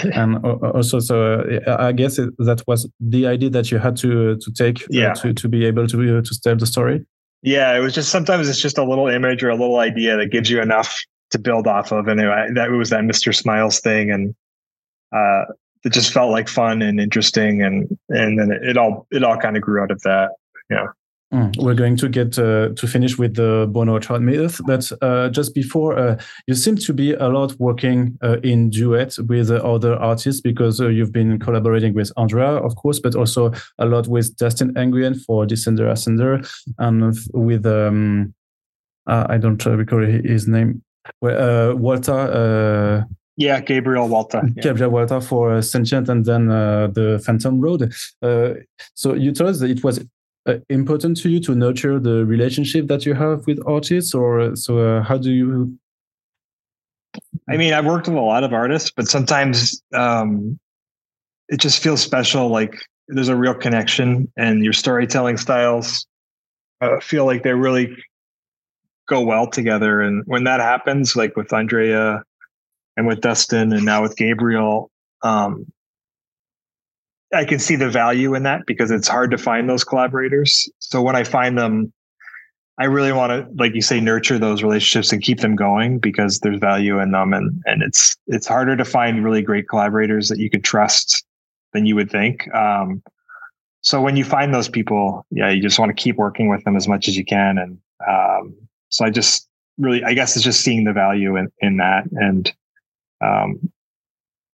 uh, and also so uh, I guess it, that was the idea that you had to to take uh,
yeah.
to to be able to to tell the story.
Yeah, it was just sometimes it's just a little image or a little idea that gives you enough to build off of, and it, that was that Mr. Smiles thing, and uh, it just felt like fun and interesting, and and then it, it all it all kind of grew out of that. Yeah.
Mm, we're going to get uh, to finish with the Bone Orchard Mythos, but uh, just before, uh, you seem to be a lot working uh, in duet with other artists because uh, you've been collaborating with Andrea, of course, but also a lot with Dustin Nguyen for Descender Ascender and with, um, uh, I don't recall his name, Walta.
Yeah, Gabriel Walta.
Yeah. Gabriel Walta for Sentient and then the Phantom Road. so you told us that it was uh, important to you to nurture the relationship that you have with artists or so uh, how do you
i mean i've worked with a lot of artists but sometimes um, it just feels special like there's a real connection and your storytelling styles uh, feel like they really go well together. And when that happens like with andrea and with dustin and now with gabriel um, I can see the value in that because it's hard to find those collaborators. So when I find them, I really want to, like you say, nurture those relationships and keep them going because there's value in them, and and it's it's harder to find really great collaborators that you could trust than you would think. Um, so when you find those people, yeah, you just want to keep working with them as much as you can, and um, so I just really, I guess, it's just seeing the value in in that, and um,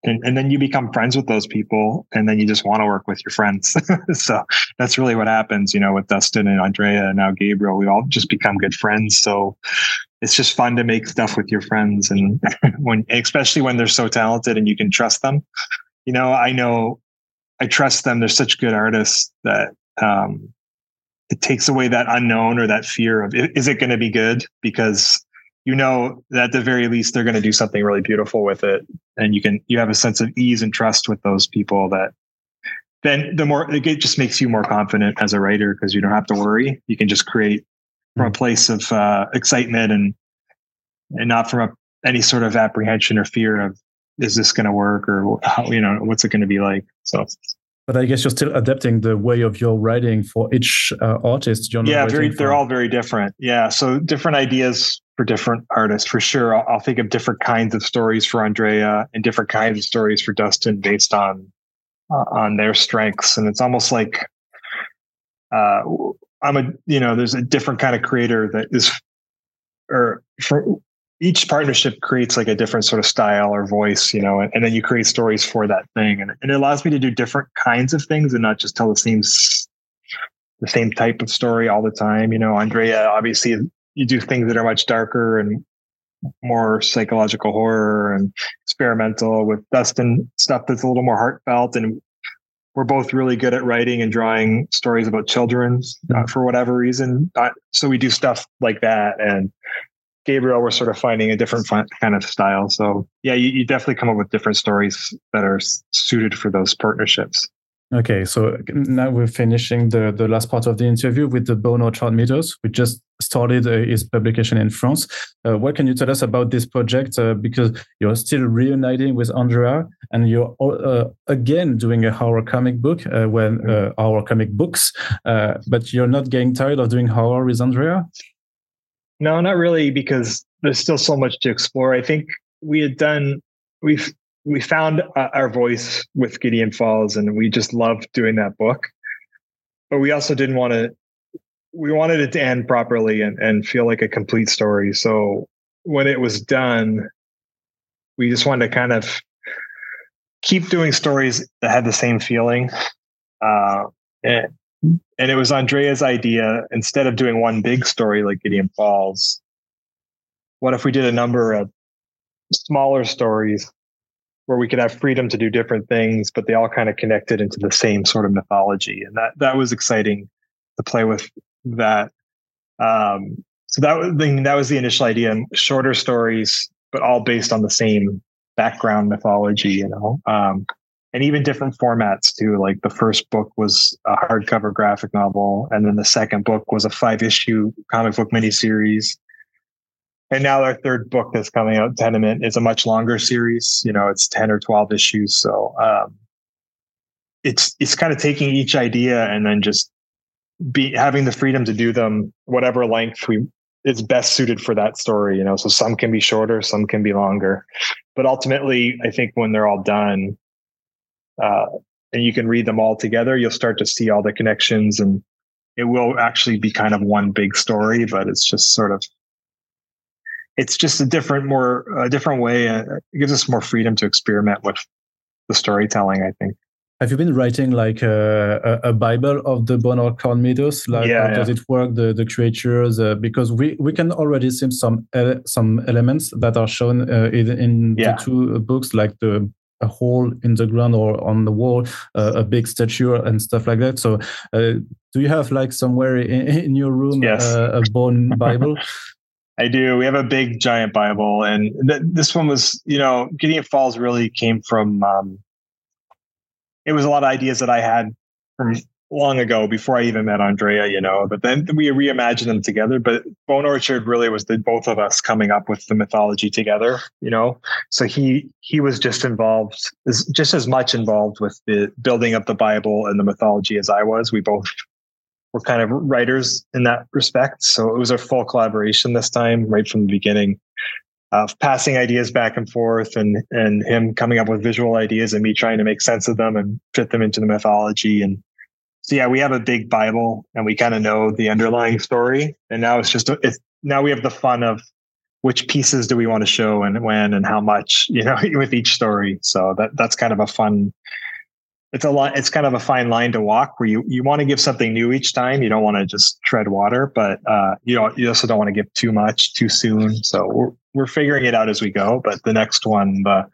and, and then you become friends with those people and then you just want to work with your friends. So that's really what happens you know with dustin and andrea and now gabriel we all just become good friends. So it's just fun to make stuff with your friends and when especially when they're so talented and you can trust them. You know i know i trust them they're such good artists that um, it takes away that unknown or that fear of is it going to be good? Because you know that at the very least they're going to do something really beautiful with it. And you can you have a sense of ease and trust with those people that then the more it just makes you more confident as a writer because you don't have to worry. You can just create from a hmm. place of uh, excitement and and not from a, any sort of apprehension or fear of is this going to work or how, you know what's it going to be like? So
but I guess you're still adapting the way of your writing for each uh, artist.
You're yeah, very, they're all very different. Yeah, so different ideas for different artists for sure. I'll, I'll, think of different kinds of stories for Andrea and different kinds of stories for Dustin based on uh, on their strengths, and it's almost like uh, I'm a you know there's a different kind of creator that is or for each partnership creates like a different sort of style or voice, you know, and, and, then you create stories for that thing. And, and it allows me to do different kinds of things and not just tell the same, the same type of story all the time. You know, Andrea, obviously you do things that are much darker and more psychological horror and experimental with Dustin stuff that's a little more heartfelt. And we're both really good at writing and drawing stories about children uh, for whatever reason. Uh, so we do stuff like that. And Gabriel, we're sort of finding a different kind of style. So yeah, you, you definitely come up with different stories that are suited for those partnerships.
Okay, so now we're finishing the, the last part of the interview with the Bone Orchard Mythos. We just started uh, its publication in France. Uh, what can you tell us about this project? Uh, because you're still reuniting with Andrea and you're uh, again doing a horror comic book uh, when uh, our comic books, but you're not getting tired of doing horror with Andrea?
No, not really, because there's still so much to explore. I think we had done we've we found uh, our voice with Gideon Falls, and we just loved doing that book. But we also didn't want to. We wanted it to end properly and and feel like a complete story. So when it was done, we just wanted to kind of keep doing stories that had the same feeling. Uh, and and it was Andrea's idea instead of doing one big story like Gideon Falls, what if we did a number of smaller stories where we could have freedom to do different things, but they all kind of connected into the same sort of mythology. And that that was exciting to play with that. Um, so that was the, that was the initial idea. And shorter stories, but all based on the same background mythology, you know. Um, and even different formats too. Like the first book was a hardcover graphic novel, and then the second book was a five issue comic book miniseries. And now our third book that's coming out, Tenement, is a much longer series. You know, it's 10 or 12 issues. So um, it's it's kind of taking each idea and then just be having the freedom to do them whatever length we is best suited for that story you know so some can be shorter some can be longer but ultimately i think when they're all done uh, and you can read them all together you'll start to see all the connections and it will actually be kind of one big story but it's just sort of it's just a different more a different way uh, it gives us more freedom to experiment with the storytelling i think
have you been writing like a, a, Bible of the Bone Orchard mythos? Like, yeah, does it work? The the creatures uh, because we, we can already see some uh, some elements that are shown uh, in, in yeah. the two books, like the a hole in the ground or on the wall, uh, a big statue and stuff like that. So, uh, do you have like somewhere in, in your room
yes.
uh, a bone Bible?
I do. We have a big giant Bible, and th- this one was, you know, Gideon Falls really came from um, it was a lot of ideas that I had from long ago before I even met Andrea, you know, but then we reimagined them together. But Bone Orchard really was the both of us coming up with the mythology together, you know. So he he was just involved is just as much involved with the building up the Bible and the mythology as I was. We both were kind of writers in that respect. So it was a full collaboration this time, right from the beginning of passing ideas back and forth and and him coming up with visual ideas and me trying to make sense of them and fit them into the mythology and so yeah we have a big bible and we kind of know the underlying story. And now it's just it's now we have the fun of which pieces do we want to show and when and how much you know with each story. So that that's kind of a fun it's a lot it's kind of a fine line to walk where you you want to give something new each time. You don't want to just tread water but uh you know you also don't want to give too much too soon. So we're we're figuring it out as we go but the next one the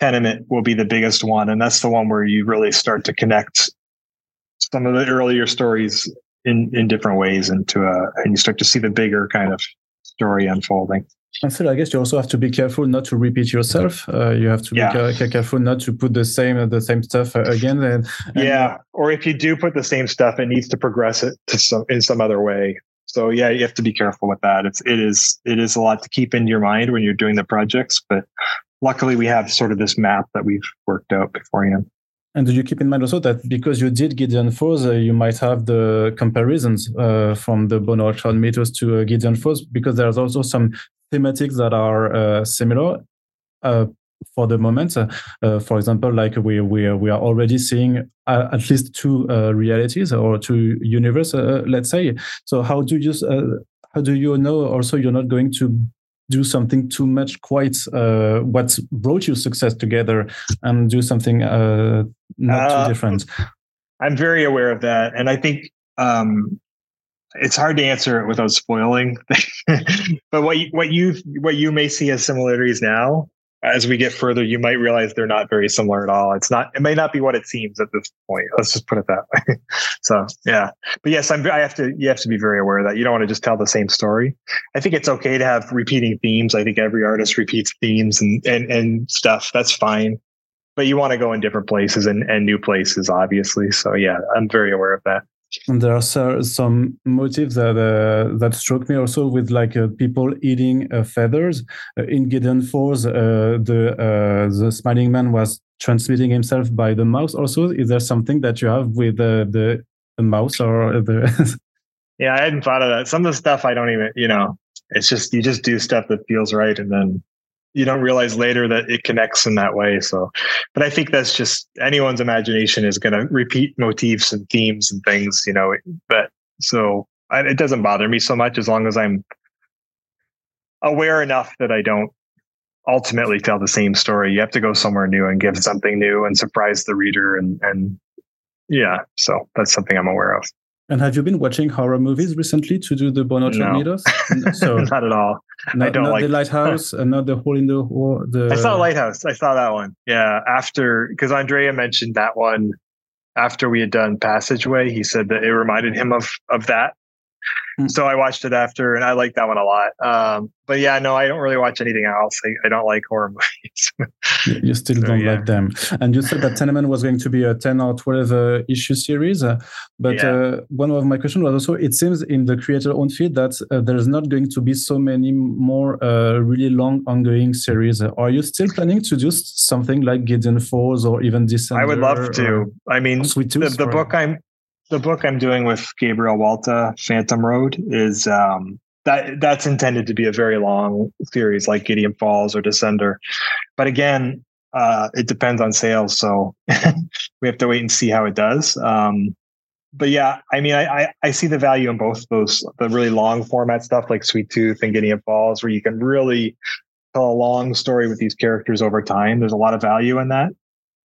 tenement will be the biggest one. And that's the one where you really start to connect some of the earlier stories in in different ways into a and you start to see the bigger kind of story unfolding
and still, I guess you also have to be careful not to repeat yourself. Uh, you have to be yeah. careful not to put the same the same stuff uh, again. And,
and yeah, or if you do put the same stuff, it needs to progress it to some in some other way. So yeah, you have to be careful with that. It's it is it is a lot to keep in your mind when you're doing the projects, but luckily we have sort of this map that we've worked out beforehand.
And do you keep in mind also that because you did Gideon Falls, uh, you might have the comparisons uh, from the Bone Orchard mythos to uh, Gideon Falls, because there's also some thematics that are uh, similar uh, for the moment. Uh, for example, like we we we are already seeing at least two realities or two universes, let's say. So how do you how do you know also you're not going to do something too much quite uh, what brought you success together and do something uh, not uh, too different
i'm very aware of that and i think um, it's hard to answer it without spoiling. but what you, what you what you may see as similarities now, as we get further, you might realize they're not very similar at all. It's not. It may not be what it seems at this point. Let's just put it that way. so yeah, but yes, I'm. I have to. You have to be very aware of that you don't want to just tell the same story. I think it's okay to have repeating themes. I think every artist repeats themes and and and stuff. That's fine. But you want to go in different places and, and new places, obviously. So yeah, I'm very aware of that.
There are some motifs that uh, that struck me also with like uh, people eating uh, feathers uh, in Gideon Falls. Uh, the uh, the smiling man was transmitting himself by the mouse. Also, is there something that you have with the the mouse or the?
yeah, I hadn't thought of that. Some of the stuff I don't even, you know, it's just you just do stuff that feels right, and then you don't realize later that it connects in that way. So, but I think that's just anyone's imagination is going to repeat motifs and themes and things, you know. But so I, it doesn't bother me so much as long as I'm aware enough that I don't ultimately tell the same story. You have to go somewhere new and give something new and surprise the reader. And and yeah, so that's something I'm aware of.
And have you been watching horror movies recently to do the Bone Orchard
no. So not at all.
Not,
I don't
not
like
the lighthouse and not the hole in the wall. The...
I saw lighthouse. I saw that one. Yeah, after because Andrea mentioned that one after we had done Passageway. He said that it reminded him of of that. Mm. So I watched it after, and I like that one a lot. Um, but yeah, no, I don't really watch anything else. I, I don't like horror movies.
you still so, don't yeah. like them. And you said that Tenement was going to be a 10 or 12 uh, issue series. Uh, but yeah. uh, one of my questions was also it seems in the creator own feed that uh, there's not going to be so many more uh, really long ongoing series. Are you still planning to do something like Gideon Falls or even Descender?
I would love to. I mean, Sweet Tooth, the, the book I'm the book I'm doing with Gabriel Walta, Phantom Road, is um, that that's intended to be a very long series like Gideon Falls or Descender. But again, uh, it depends on sales, so we have to wait and see how it does. Um, but yeah, I mean, I, I, I see the value in both those the really long format stuff like Sweet Tooth and Gideon Falls, where you can really tell a long story with these characters over time. There's a lot of value in that.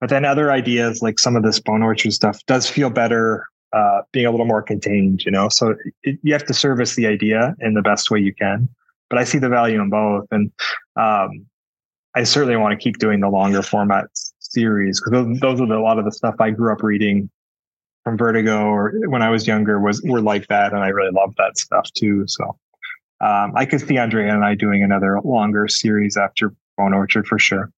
But then other ideas like some of this Bone Orchard stuff does feel better uh, being a little more contained, you know. So it, you have to service the idea in the best way you can. But I see the value in both, and um, I certainly want to keep doing the longer format series because those, those are the, a lot of the stuff I grew up reading from Vertigo or when I was younger was were like that, and I really love that stuff too. So um, I could see Andrea and I doing another longer series after Bone Orchard for sure.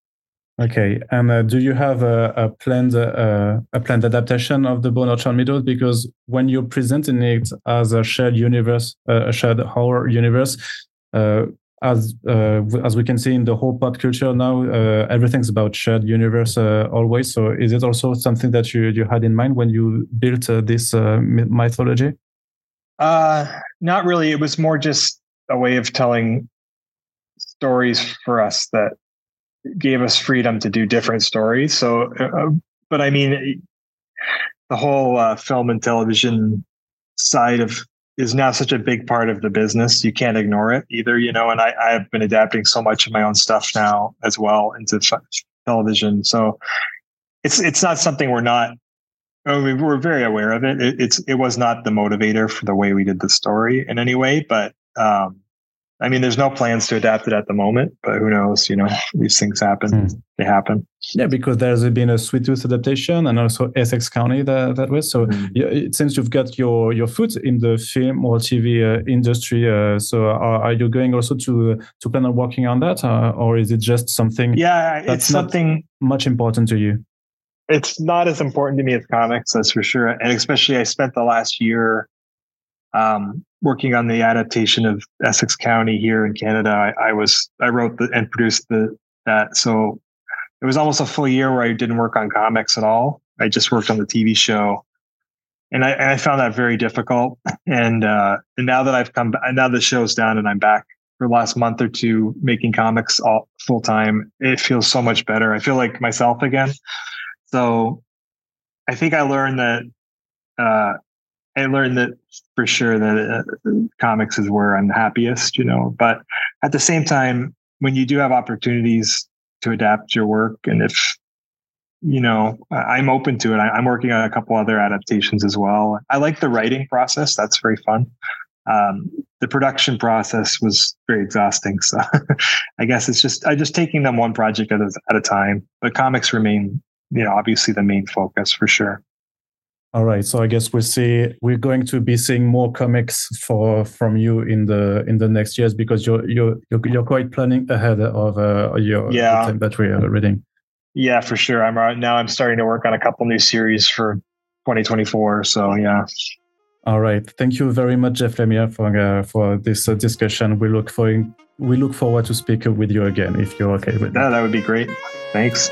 Okay, and uh, do you have a, a planned uh, a planned adaptation of the Bone Orchard Mythos? Because when you're presenting it as a shared universe, uh, a shared horror universe, uh, as uh, as we can see in the whole pop culture now, uh, everything's about shared universe always. So, is it also something that you you had in mind when you built this mythology?
Not really. It was more just a way of telling stories for us that gave us freedom to do different stories. So, uh, but I mean, the whole uh, film and television side of is now such a big part of the business. You can't ignore it either, you know. And I, I have been adapting so much of my own stuff now as well into television. So it's it's not something we're not. I mean, we're very aware of it. it. It's it was not the motivator for the way we did the story in any way, but um, I mean, there's no plans to adapt it at the moment, but who knows? You know, these things happen. Mm. They happen.
Yeah, because there's been a Sweet Tooth adaptation and also Essex County that, that way. So mm. yeah, it seems you've got your your foot in the film or TV uh, industry. Uh, so are, are, you going also to to plan on working on that, uh, or is it just something?
Yeah, it's something
much important to you.
It's not as important to me as comics, that's for sure. And especially, I spent the last year um, working on the adaptation of Essex County here in Canada. I, I was I wrote the, and produced the that, so it was almost a full year where I didn't work on comics at all. I just worked on the TV show, and I, and I found that very difficult. And uh, and now that I've come, now the show's done, and I'm back for the last month or two making comics all full time. It feels so much better. I feel like myself again. So I think I learned that uh, I learned that for sure that uh, comics is where I'm happiest, you know. But at the same time, when you do have opportunities to adapt your work, and if you know, I'm open to it. I, am working on a couple other adaptations as well. I like the writing process; that's very fun. Um, the production process was very exhausting, so I guess it's just I just taking them one project at a, at a time. But comics remain, you know, obviously the main focus for sure.
All right, so I guess we'll see. We're going to be seeing more comics for from you in the in the next years because you're you're you're, you're quite planning ahead of uh, your
yeah
time that we are reading.
Yeah, for sure. I'm right now. I'm starting to work on a couple new series for 2024. So yeah.
All right. Thank you very much, Jeff Lemire, for uh, for this uh, discussion. We look for we look forward to speak with you again if you're okay with
that. That would be great. Thanks.